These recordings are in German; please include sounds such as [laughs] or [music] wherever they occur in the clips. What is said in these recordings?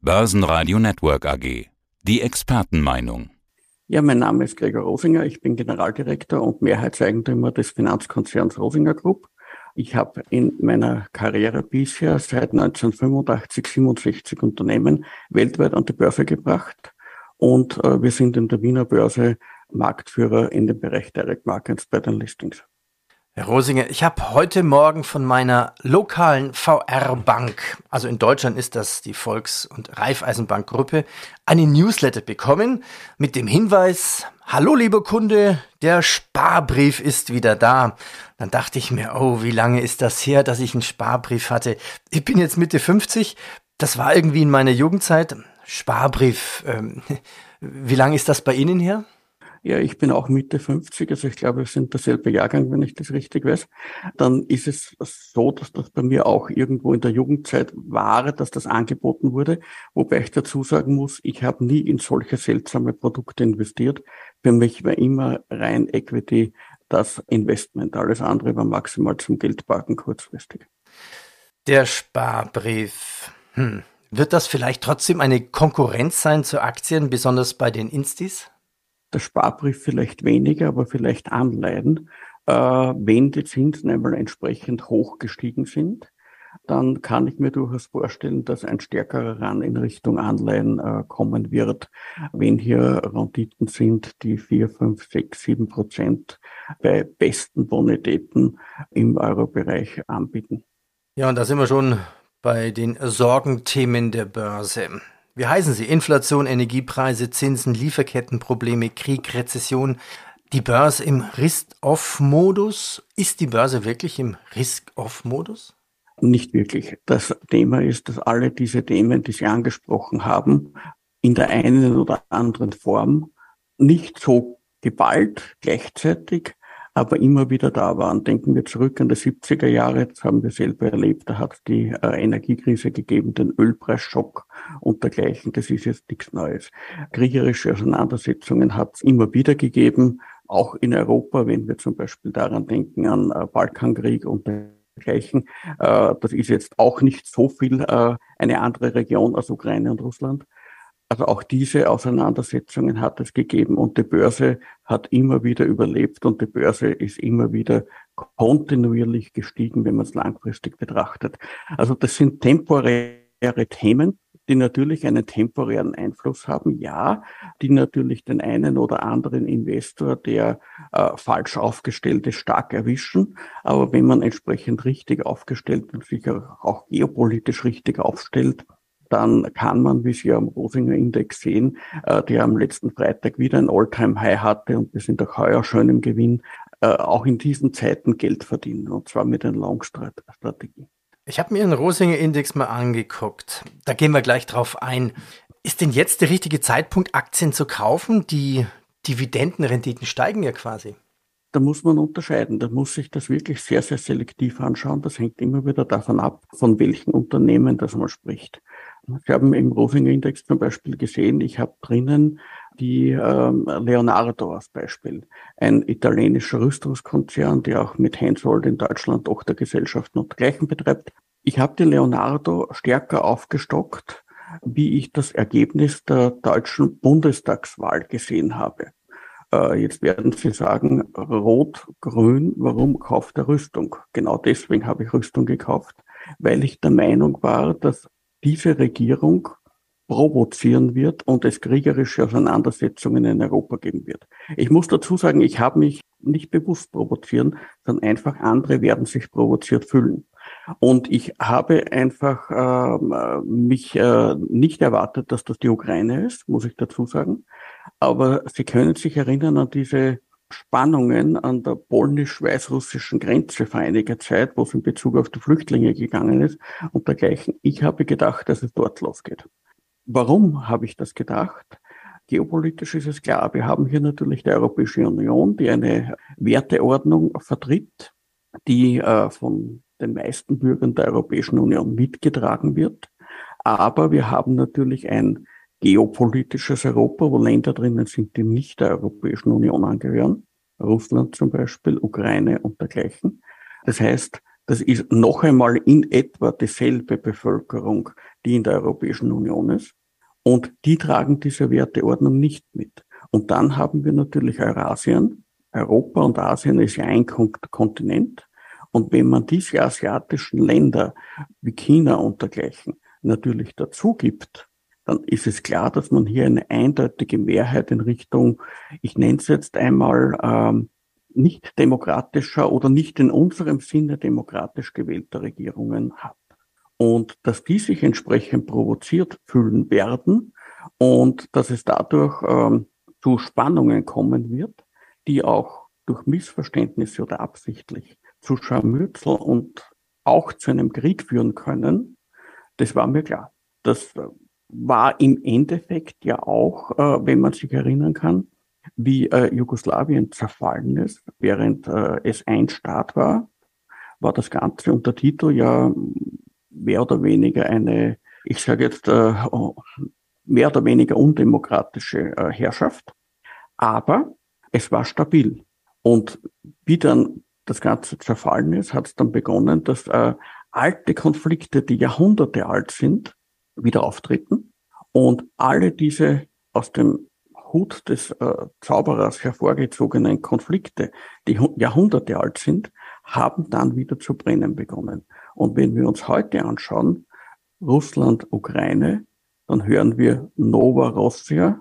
Börsenradio Network AG. Die Expertenmeinung. Ja, mein Name ist Gregor Rosinger. Ich bin Generaldirektor und Mehrheitseigentümer des Finanzkonzerns Rosinger Group. Ich habe in meiner Karriere bisher seit 1985 67 Unternehmen weltweit an die Börse gebracht und äh, wir sind in der Wiener Börse Marktführer in dem Bereich Direct Markets bei den Listings. Herr Rosinger, ich habe heute Morgen von meiner lokalen VR-Bank, also in Deutschland ist das die Volks- und Raiffeisenbank-Gruppe, eine Newsletter bekommen mit dem Hinweis, Hallo lieber Kunde, der Sparbrief ist wieder da. Dann dachte ich mir, oh, wie lange ist das her, dass ich einen Sparbrief hatte? Ich bin jetzt Mitte 50, das war irgendwie in meiner Jugendzeit. Sparbrief, ähm, [laughs] wie lange ist das bei Ihnen her? Ja, ich bin auch Mitte 50, also ich glaube, wir sind derselbe Jahrgang, wenn ich das richtig weiß, dann ist es so, dass das bei mir auch irgendwo in der Jugendzeit war, dass das angeboten wurde, wobei ich dazu sagen muss, ich habe nie in solche seltsame Produkte investiert. Für mich war immer rein Equity das Investment. Alles andere war maximal zum Geldparken kurzfristig. Der Sparbrief. Hm. Wird das vielleicht trotzdem eine Konkurrenz sein zu Aktien, besonders bei den Instis? Der Sparbrief vielleicht weniger, aber vielleicht Anleihen, äh, wenn die Zinsen einmal entsprechend hoch gestiegen sind, dann kann ich mir durchaus vorstellen, dass ein stärkerer Ran in Richtung Anleihen äh, kommen wird, wenn hier Renditen sind, die vier, fünf, sechs, sieben Prozent bei besten Bonitäten im Euro-Bereich anbieten. Ja, und da sind wir schon bei den Sorgenthemen der Börse. Wie heißen sie? Inflation, Energiepreise, Zinsen, Lieferkettenprobleme, Krieg, Rezession. Die Börse im Risk-Off-Modus. Ist die Börse wirklich im Risk-Off-Modus? Nicht wirklich. Das Thema ist, dass alle diese Themen, die Sie angesprochen haben, in der einen oder anderen Form nicht so geballt gleichzeitig aber immer wieder da waren. Denken wir zurück an die 70er Jahre, das haben wir selber erlebt, da hat die äh, Energiekrise gegeben, den Ölpreisschock und dergleichen. Das ist jetzt nichts Neues. Kriegerische Auseinandersetzungen hat es immer wieder gegeben, auch in Europa, wenn wir zum Beispiel daran denken an äh, Balkankrieg und dergleichen. Äh, das ist jetzt auch nicht so viel äh, eine andere Region als Ukraine und Russland. Also auch diese Auseinandersetzungen hat es gegeben und die Börse hat immer wieder überlebt und die Börse ist immer wieder kontinuierlich gestiegen, wenn man es langfristig betrachtet. Also das sind temporäre Themen, die natürlich einen temporären Einfluss haben, ja, die natürlich den einen oder anderen Investor, der äh, falsch aufgestellt ist, stark erwischen. Aber wenn man entsprechend richtig aufgestellt und sich auch geopolitisch richtig aufstellt, dann kann man, wie Sie am Rosinger Index sehen, äh, der am letzten Freitag wieder ein All-Time-High hatte und wir sind auch heuer schön im Gewinn, äh, auch in diesen Zeiten Geld verdienen und zwar mit einer Long-Strategie. Ich habe mir den Rosinger Index mal angeguckt. Da gehen wir gleich drauf ein. Ist denn jetzt der richtige Zeitpunkt, Aktien zu kaufen? Die Dividendenrenditen steigen ja quasi. Da muss man unterscheiden. Da muss sich das wirklich sehr, sehr selektiv anschauen. Das hängt immer wieder davon ab, von welchen Unternehmen das man spricht. Sie haben im Rosinger Index zum Beispiel gesehen, ich habe drinnen die ähm, Leonardo als Beispiel, ein italienischer Rüstungskonzern, der auch mit Hensoldt in Deutschland Tochtergesellschaften und dergleichen betreibt. Ich habe die Leonardo stärker aufgestockt, wie ich das Ergebnis der deutschen Bundestagswahl gesehen habe. Äh, jetzt werden Sie sagen, Rot, Grün, warum kauft er Rüstung? Genau deswegen habe ich Rüstung gekauft, weil ich der Meinung war, dass diese Regierung provozieren wird und es kriegerische Auseinandersetzungen in Europa geben wird. Ich muss dazu sagen, ich habe mich nicht bewusst provozieren, sondern einfach andere werden sich provoziert fühlen. Und ich habe einfach äh, mich äh, nicht erwartet, dass das die Ukraine ist, muss ich dazu sagen. Aber Sie können sich erinnern an diese Spannungen an der polnisch-weißrussischen Grenze vor einiger Zeit, wo es in Bezug auf die Flüchtlinge gegangen ist und dergleichen. Ich habe gedacht, dass es dort losgeht. Warum habe ich das gedacht? Geopolitisch ist es klar, wir haben hier natürlich die Europäische Union, die eine Werteordnung vertritt, die äh, von den meisten Bürgern der Europäischen Union mitgetragen wird. Aber wir haben natürlich ein geopolitisches Europa, wo Länder drinnen sind, die nicht der Europäischen Union angehören. Russland zum Beispiel, Ukraine und dergleichen. Das heißt, das ist noch einmal in etwa dieselbe Bevölkerung, die in der Europäischen Union ist. Und die tragen diese Werteordnung nicht mit. Und dann haben wir natürlich Eurasien. Europa und Asien ist ja ein Kontinent. Und wenn man diese asiatischen Länder wie China und dergleichen natürlich dazu gibt, dann ist es klar, dass man hier eine eindeutige Mehrheit in Richtung, ich nenne es jetzt einmal, ähm, nicht demokratischer oder nicht in unserem Sinne demokratisch gewählter Regierungen hat. Und dass die sich entsprechend provoziert fühlen werden und dass es dadurch ähm, zu Spannungen kommen wird, die auch durch Missverständnisse oder absichtlich zu Scharmützel und auch zu einem Krieg führen können, das war mir klar. Das war im Endeffekt ja auch, äh, wenn man sich erinnern kann, wie äh, Jugoslawien zerfallen ist, während äh, es ein Staat war, war das Ganze unter Titel ja mehr oder weniger eine, ich sage jetzt, äh, mehr oder weniger undemokratische äh, Herrschaft. Aber es war stabil. Und wie dann das Ganze zerfallen ist, hat es dann begonnen, dass äh, alte Konflikte, die Jahrhunderte alt sind, wieder auftreten. Und alle diese aus dem Hut des äh, Zauberers hervorgezogenen Konflikte, die Jahrhunderte alt sind, haben dann wieder zu brennen begonnen. Und wenn wir uns heute anschauen, Russland, Ukraine, dann hören wir Nova Russia,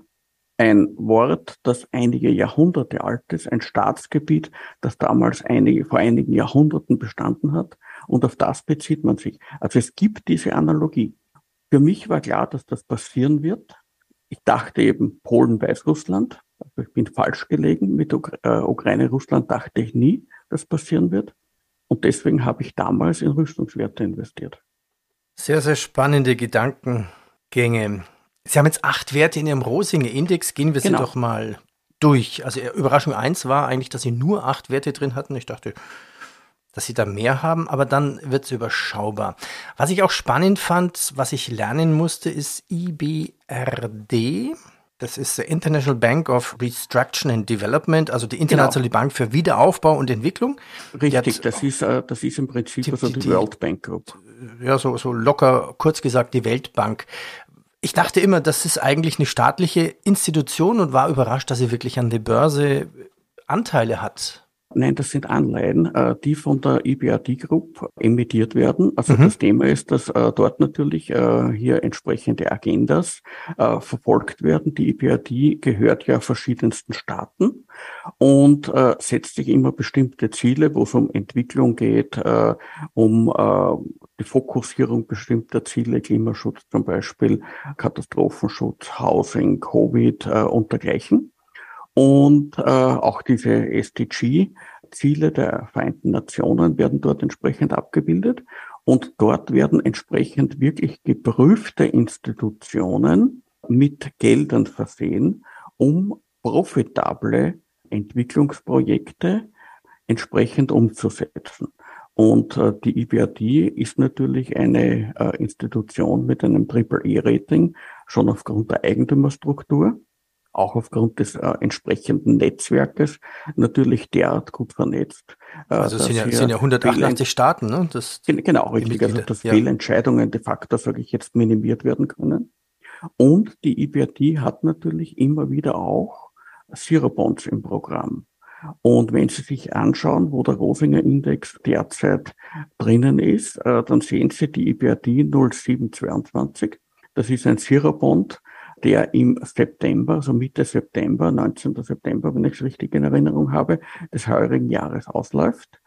ein Wort, das einige Jahrhunderte alt ist, ein Staatsgebiet, das damals einige, vor einigen Jahrhunderten bestanden hat. Und auf das bezieht man sich. Also es gibt diese Analogie. Für mich war klar, dass das passieren wird. Ich dachte eben Polen, Weißrussland. Also ich bin falsch gelegen. Mit äh, Ukraine, Russland dachte ich nie, dass passieren wird. Und deswegen habe ich damals in Rüstungswerte investiert. Sehr, sehr spannende Gedankengänge. Sie haben jetzt acht Werte in Ihrem Rosinger-Index. Gehen wir genau. sie doch mal durch. Also Überraschung eins war eigentlich, dass Sie nur acht Werte drin hatten. Ich dachte, dass sie da mehr haben, aber dann wird es überschaubar. Was ich auch spannend fand, was ich lernen musste, ist IBRD. Das ist der International Bank of Restruction and Development, also die internationale genau. Bank für Wiederaufbau und Entwicklung. Richtig, das ist, äh, das ist im Prinzip die, also die, die World Bank Group. Ja, so, so locker, kurz gesagt, die Weltbank. Ich dachte immer, das ist eigentlich eine staatliche Institution und war überrascht, dass sie wirklich an der Börse Anteile hat. Nein, das sind Anleihen, äh, die von der EBRD Group emittiert werden. Also mhm. das Thema ist, dass äh, dort natürlich äh, hier entsprechende Agendas verfolgt werden. Die EBRD gehört ja verschiedensten Staaten und setzt sich immer bestimmte Ziele, wo es um Entwicklung geht, um die Fokussierung bestimmter Ziele, Klimaschutz zum Beispiel, Katastrophenschutz, Housing, Covid und dergleichen und äh, auch diese SDG-Ziele der Vereinten Nationen werden dort entsprechend abgebildet. Und dort werden entsprechend wirklich geprüfte Institutionen mit Geldern versehen, um profitable Entwicklungsprojekte entsprechend umzusetzen. Und äh, die IBRD ist natürlich eine äh, Institution mit einem Triple-E-Rating, schon aufgrund der Eigentümerstruktur auch aufgrund des äh, entsprechenden Netzwerkes natürlich derart gut vernetzt. Äh, also es sind ja, sind ja 188 Staaten, ne? Das genau, richtig. Also dass ja. Fehlentscheidungen de facto, sage ich jetzt, minimiert werden können. Und die IBRD hat natürlich immer wieder auch Zero Bonds im Programm. Und wenn Sie sich anschauen, wo der Rosinger Index derzeit drinnen ist, äh, dann sehen Sie die IBRD 0722. Das ist ein Zero Bond, der im September, also Mitte September, 19. September, wenn ich es richtig in Erinnerung habe, des heurigen Jahres ausläuft.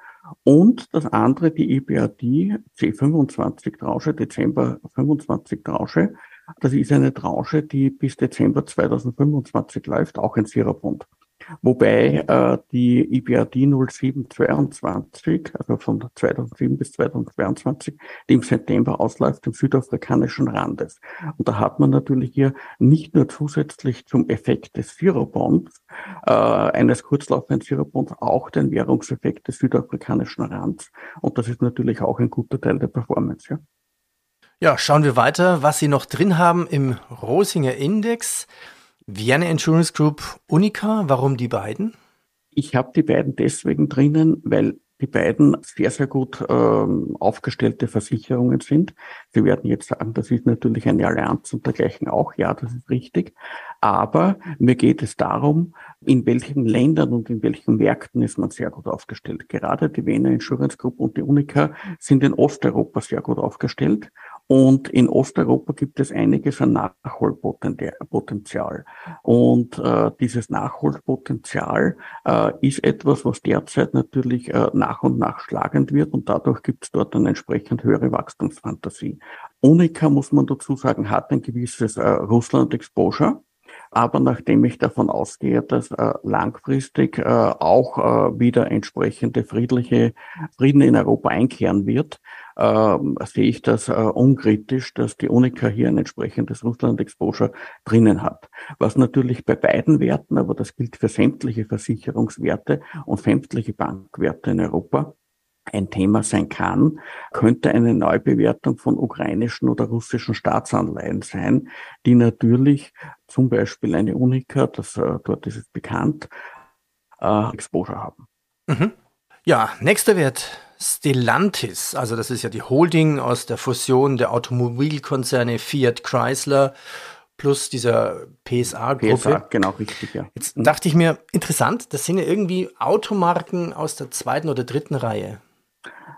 Und das andere, die EBRD C25 Tranche, Dezember 25 Tranche. Das ist eine Tranche, die bis Dezember 2025 läuft, auch ein Sierra-Bond. Wobei äh, die IBRD 0722, also von 2007 bis 2022, die im September ausläuft, im südafrikanischen Randes. Und da hat man natürlich hier nicht nur zusätzlich zum Effekt des Zero-Bonds, äh, eines kurzlaufenden Zero-Bonds, auch den Währungseffekt des südafrikanischen Rands. Und das ist natürlich auch ein guter Teil der Performance. Ja. Ja, schauen wir weiter, was Sie noch drin haben im Rosinger Index. Vienna Insurance Group Unica, warum die beiden? Ich habe die beiden deswegen drinnen, weil die beiden sehr, sehr gut ähm, aufgestellte Versicherungen sind. Sie werden jetzt sagen, das ist natürlich eine Allianz und dergleichen auch. Ja, das ist richtig. Aber mir geht es darum, in welchen Ländern und in welchen Märkten ist man sehr gut aufgestellt. Gerade die Wiener Insurance Group und die Unica sind in Osteuropa sehr gut aufgestellt. Und in Osteuropa gibt es einiges an Nachholpotenzial. Und äh, dieses Nachholpotenzial äh, ist etwas, was derzeit natürlich äh, nach und nach schlagend wird und dadurch gibt es dort eine entsprechend höhere Wachstumsfantasie. Unica, muss man dazu sagen, hat ein gewisses äh, Russland-Exposure. Aber nachdem ich davon ausgehe, dass äh, langfristig äh, auch äh, wieder entsprechende friedliche Frieden in Europa einkehren wird, sehe ich das äh, unkritisch, dass die Unica hier ein entsprechendes Russland-Exposure drinnen hat. Was natürlich bei beiden Werten, aber das gilt für sämtliche Versicherungswerte und sämtliche Bankwerte in Europa, ein Thema sein kann, könnte eine Neubewertung von ukrainischen oder russischen Staatsanleihen sein, die natürlich zum Beispiel eine Unica, das, äh, dort ist es bekannt, äh, Exposure haben. Mhm. Ja, nächster Wert, Stellantis. Also das ist ja die Holding aus der Fusion der Automobilkonzerne Fiat Chrysler plus dieser PSA-Gruppe. PSA, genau, richtig, ja. Jetzt dachte ich mir, interessant, das sind ja irgendwie Automarken aus der zweiten oder dritten Reihe.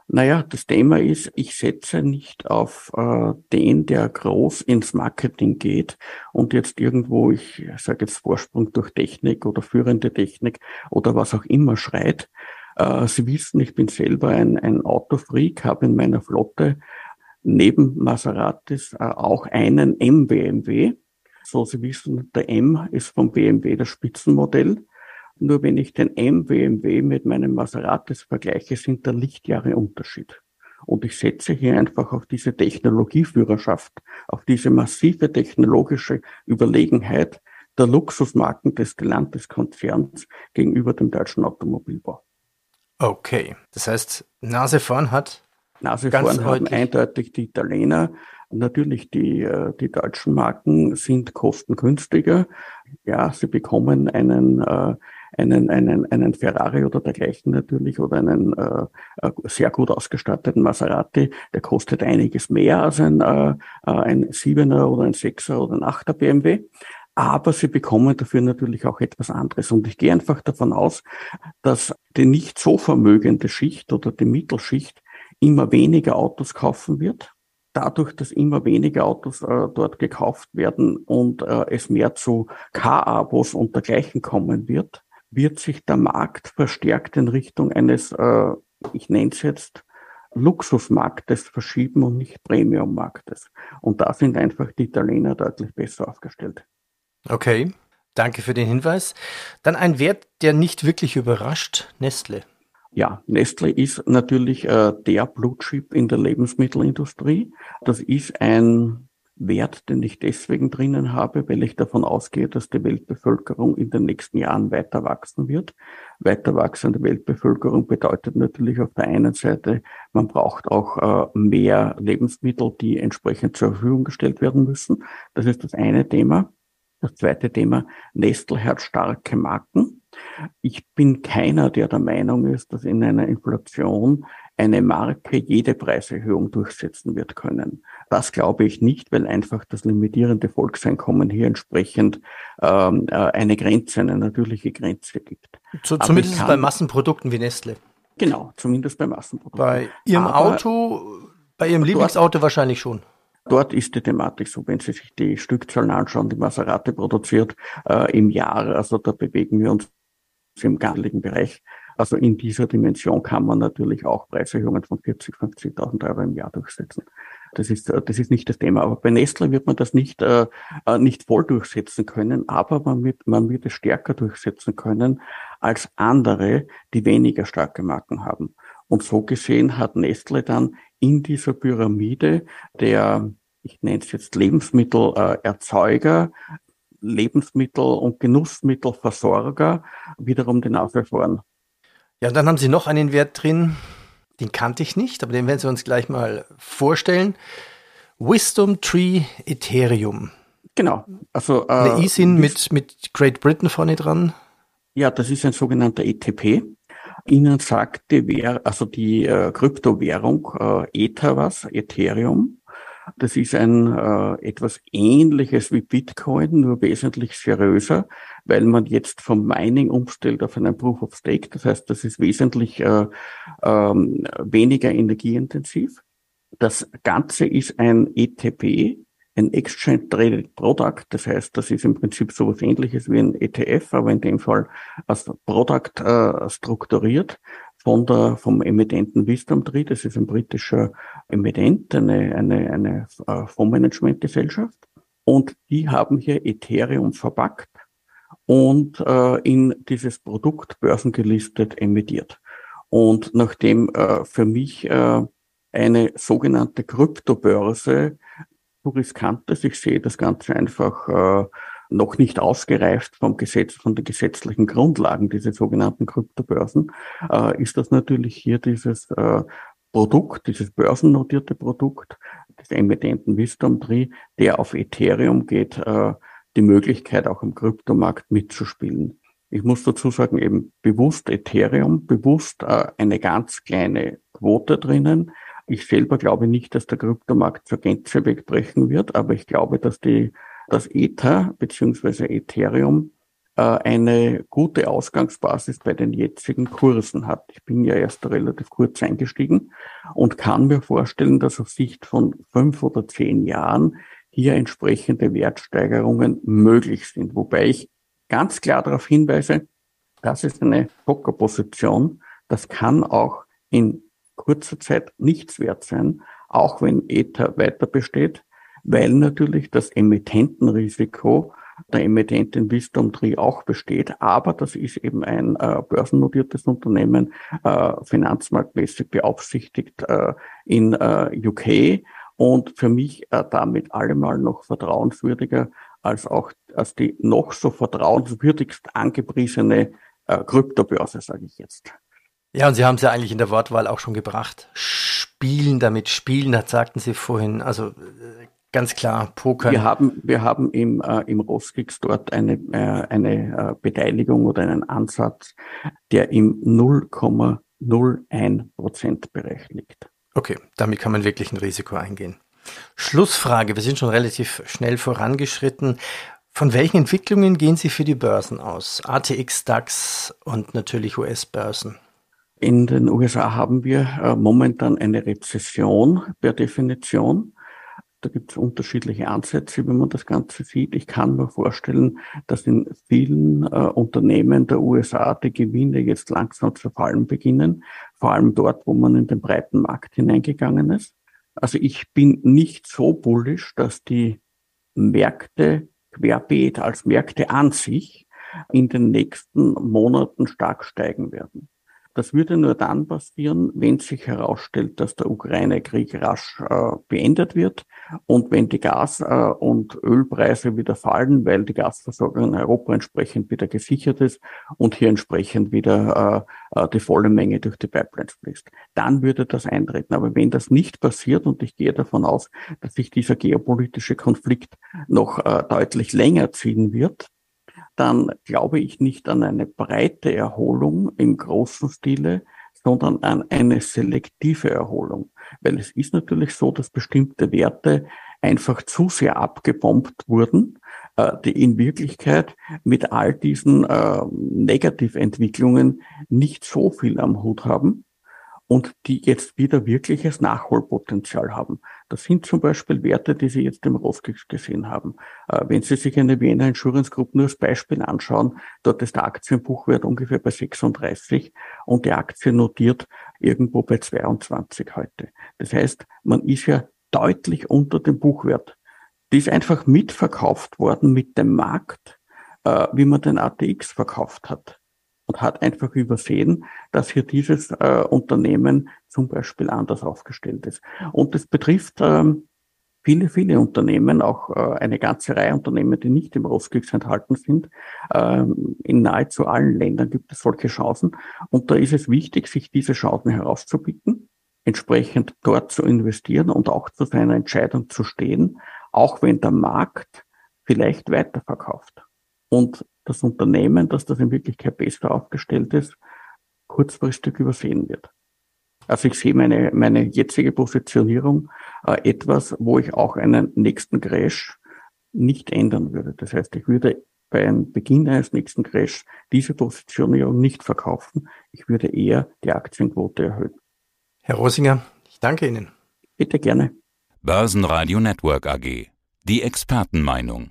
Naja, das Thema ist, ich setze nicht auf äh, den, der groß ins Marketing geht und jetzt irgendwo, ich sage jetzt Vorsprung durch Technik oder führende Technik oder was auch immer schreit. Äh, Sie wissen, ich bin selber ein, ein Autofreak, habe in meiner Flotte neben Maseratis äh, auch einen M-BMW. So, Sie wissen, der M ist vom BMW das Spitzenmodell. Nur wenn ich den M-BMW mit meinem Maseratis vergleiche, sind da Lichtjahre Unterschied. Und ich setze hier einfach auf diese Technologieführerschaft, auf diese massive technologische Überlegenheit der Luxusmarken des Stellantis-Konzerns gegenüber dem deutschen Automobilbau. Okay, das heißt, Nase vorn hat Nase vorn haben eindeutig die Italiener. Natürlich, die, äh, die deutschen Marken sind kostengünstiger. Ja, sie bekommen einen, äh, einen, einen, einen Ferrari oder dergleichen natürlich oder einen äh, sehr gut ausgestatteten Maserati, der kostet einiges mehr als ein, äh ein 7er oder ein 6er oder ein 8er BMW. Aber sie bekommen dafür natürlich auch etwas anderes. Und ich gehe einfach davon aus, dass die nicht so vermögende Schicht oder die Mittelschicht immer weniger Autos kaufen wird. Dadurch, dass immer weniger Autos äh, dort gekauft werden und äh, es mehr zu Car-Abos und dergleichen kommen wird, wird sich der Markt verstärkt in Richtung eines, äh, ich nenne es jetzt, Luxusmarktes verschieben und nicht Premiummarktes. Und da sind einfach die Italiener deutlich besser aufgestellt. Okay, danke für den Hinweis. Dann ein Wert, der nicht wirklich überrascht, Nestle. Ja, Nestle ist natürlich äh, der Blutchip in der Lebensmittelindustrie. Das ist ein Wert, den ich deswegen drinnen habe, weil ich davon ausgehe, dass die Weltbevölkerung in den nächsten Jahren weiter wachsen wird. Weiter wachsende Weltbevölkerung bedeutet natürlich auf der einen Seite, man braucht auch äh, mehr Lebensmittel, die entsprechend zur Verfügung gestellt werden müssen. Das ist das eine Thema. Das zweite Thema, Nestle hat starke Marken. Ich bin keiner, der der Meinung ist, dass in einer Inflation eine Marke jede Preiserhöhung durchsetzen wird können. Das glaube ich nicht, weil einfach das limitierende Volkseinkommen hier entsprechend ähm, äh, eine Grenze, eine natürliche Grenze gibt. Zu, zumindest kann, bei Massenprodukten wie Nestle. Genau, zumindest bei Massenprodukten. Bei Ihrem Aber Auto, bei Ihrem Lieblingsauto wahrscheinlich schon. Dort ist die Thematik so, wenn Sie sich die Stückzahlen anschauen, die Maserati produziert äh, im Jahr, also da bewegen wir uns im ganzlichen Bereich. Also in dieser Dimension kann man natürlich auch Preiserhöhungen von 40, 50.000 Euro im Jahr durchsetzen. Das ist, äh, das ist nicht das Thema. Aber bei Nestle wird man das nicht, äh, äh, nicht voll durchsetzen können, aber man wird, man wird es stärker durchsetzen können als andere, die weniger starke Marken haben. Und so gesehen hat Nestle dann in dieser Pyramide der, ich nenne es jetzt Lebensmittelerzeuger, Lebensmittel- und Genussmittelversorger wiederum den Nase vorn. Ja, und dann haben Sie noch einen Wert drin, den kannte ich nicht, aber den werden Sie uns gleich mal vorstellen. Wisdom Tree Ethereum. Genau. Also, äh, Eine ISIN mit, mit Great Britain vorne dran. Ja, das ist ein sogenannter ETP. Ihnen sagt die, Währ also die äh, Kryptowährung äh, Ether was, Ethereum. Das ist ein äh, etwas ähnliches wie Bitcoin, nur wesentlich seriöser, weil man jetzt vom Mining umstellt auf einen Proof of Stake. Das heißt, das ist wesentlich äh, ähm, weniger energieintensiv. Das Ganze ist ein ETP, ein Exchange Traded Product. Das heißt, das ist im Prinzip so etwas ähnliches wie ein ETF, aber in dem Fall als Product äh, strukturiert von der, vom Emittenten Wisdom Tree. Das ist ein britischer Emittent, eine, eine, eine äh, Fondsmanagementgesellschaft. Und die haben hier Ethereum verpackt und äh, in dieses Produkt börsengelistet emittiert. Und nachdem äh, für mich äh, eine sogenannte Kryptobörse zu riskant ist, ich sehe das Ganze einfach äh, noch nicht ausgereift vom Gesetz, von den gesetzlichen Grundlagen, diese sogenannten Kryptobörsen, äh, ist das natürlich hier dieses äh, Produkt, dieses börsennotierte Produkt des Emittenten Wisdom Tree, der auf Ethereum geht, äh, die Möglichkeit auch im Kryptomarkt mitzuspielen. Ich muss dazu sagen, eben bewusst Ethereum, bewusst äh, eine ganz kleine Quote drinnen. Ich selber glaube nicht, dass der Kryptomarkt zur Gänze wegbrechen wird, aber ich glaube, dass die dass Ether bzw. Ethereum äh, eine gute Ausgangsbasis bei den jetzigen Kursen hat. Ich bin ja erst relativ kurz eingestiegen und kann mir vorstellen, dass auf Sicht von fünf oder zehn Jahren hier entsprechende Wertsteigerungen möglich sind. Wobei ich ganz klar darauf hinweise, das ist eine Pockerposition. Das kann auch in kurzer Zeit nichts wert sein, auch wenn Ether weiter besteht weil natürlich das Emittentenrisiko der Emittentin Wisdom Tree auch besteht. Aber das ist eben ein äh, börsennotiertes Unternehmen, äh, finanzmarktmäßig beaufsichtigt äh, in äh, UK und für mich äh, damit allemal noch vertrauenswürdiger als auch als die noch so vertrauenswürdigst angepriesene äh, Kryptobörse, sage ich jetzt. Ja, und Sie haben es ja eigentlich in der Wortwahl auch schon gebracht. Spielen damit, spielen, das sagten Sie vorhin. Also äh, Ganz klar, Poker. Wir haben, wir haben im, äh, im Roskix dort eine, äh, eine äh, Beteiligung oder einen Ansatz, der im 0,01 Prozentbereich liegt. Okay, damit kann man wirklich ein Risiko eingehen. Schlussfrage, wir sind schon relativ schnell vorangeschritten. Von welchen Entwicklungen gehen Sie für die Börsen aus? ATX, DAX und natürlich US-Börsen. In den USA haben wir äh, momentan eine Rezession per Definition. Da gibt es unterschiedliche Ansätze, wie man das Ganze sieht. Ich kann mir vorstellen, dass in vielen äh, Unternehmen der USA die Gewinne jetzt langsam zu fallen beginnen, vor allem dort, wo man in den breiten Markt hineingegangen ist. Also ich bin nicht so bullisch, dass die Märkte querbeet als Märkte an sich in den nächsten Monaten stark steigen werden. Das würde nur dann passieren, wenn sich herausstellt, dass der Ukraine-Krieg rasch äh, beendet wird und wenn die Gas- äh, und Ölpreise wieder fallen, weil die Gasversorgung in Europa entsprechend wieder gesichert ist und hier entsprechend wieder äh, äh, die volle Menge durch die Pipelines fließt. Dann würde das eintreten. Aber wenn das nicht passiert, und ich gehe davon aus, dass sich dieser geopolitische Konflikt noch äh, deutlich länger ziehen wird, dann glaube ich nicht an eine breite Erholung im großen Stile, sondern an eine selektive Erholung. Weil es ist natürlich so, dass bestimmte Werte einfach zu sehr abgebombt wurden, äh, die in Wirklichkeit mit all diesen äh, Negativentwicklungen nicht so viel am Hut haben und die jetzt wieder wirkliches Nachholpotenzial haben. Das sind zum Beispiel Werte, die Sie jetzt im Roskix gesehen haben. Äh, wenn Sie sich eine Wiener Insurance Group nur als Beispiel anschauen, dort ist der Aktienbuchwert ungefähr bei 36 und die Aktie notiert irgendwo bei 22 heute. Das heißt, man ist ja deutlich unter dem Buchwert. Die ist einfach mitverkauft worden mit dem Markt, äh, wie man den ATX verkauft hat und hat einfach übersehen, dass hier dieses äh, Unternehmen zum Beispiel anders aufgestellt ist. Und das betrifft ähm, viele, viele Unternehmen, auch äh, eine ganze Reihe Unternehmen, die nicht im Roskix enthalten sind. Ähm, in nahezu allen Ländern gibt es solche Chancen. Und da ist es wichtig, sich diese Chancen herauszubieten, entsprechend dort zu investieren und auch zu seiner Entscheidung zu stehen, auch wenn der Markt vielleicht weiterverkauft. Und das Unternehmen, dass das in Wirklichkeit besser aufgestellt ist, kurzfristig übersehen wird. Also ich sehe meine, meine jetzige Positionierung äh, etwas, wo ich auch einen nächsten Crash nicht ändern würde. Das heißt, ich würde bei einem Beginn eines nächsten Crash diese Positionierung nicht verkaufen. Ich würde eher die Aktienquote erhöhen. Herr Rosinger, ich danke Ihnen. Bitte gerne. Börsenradio Network AG. Die Expertenmeinung.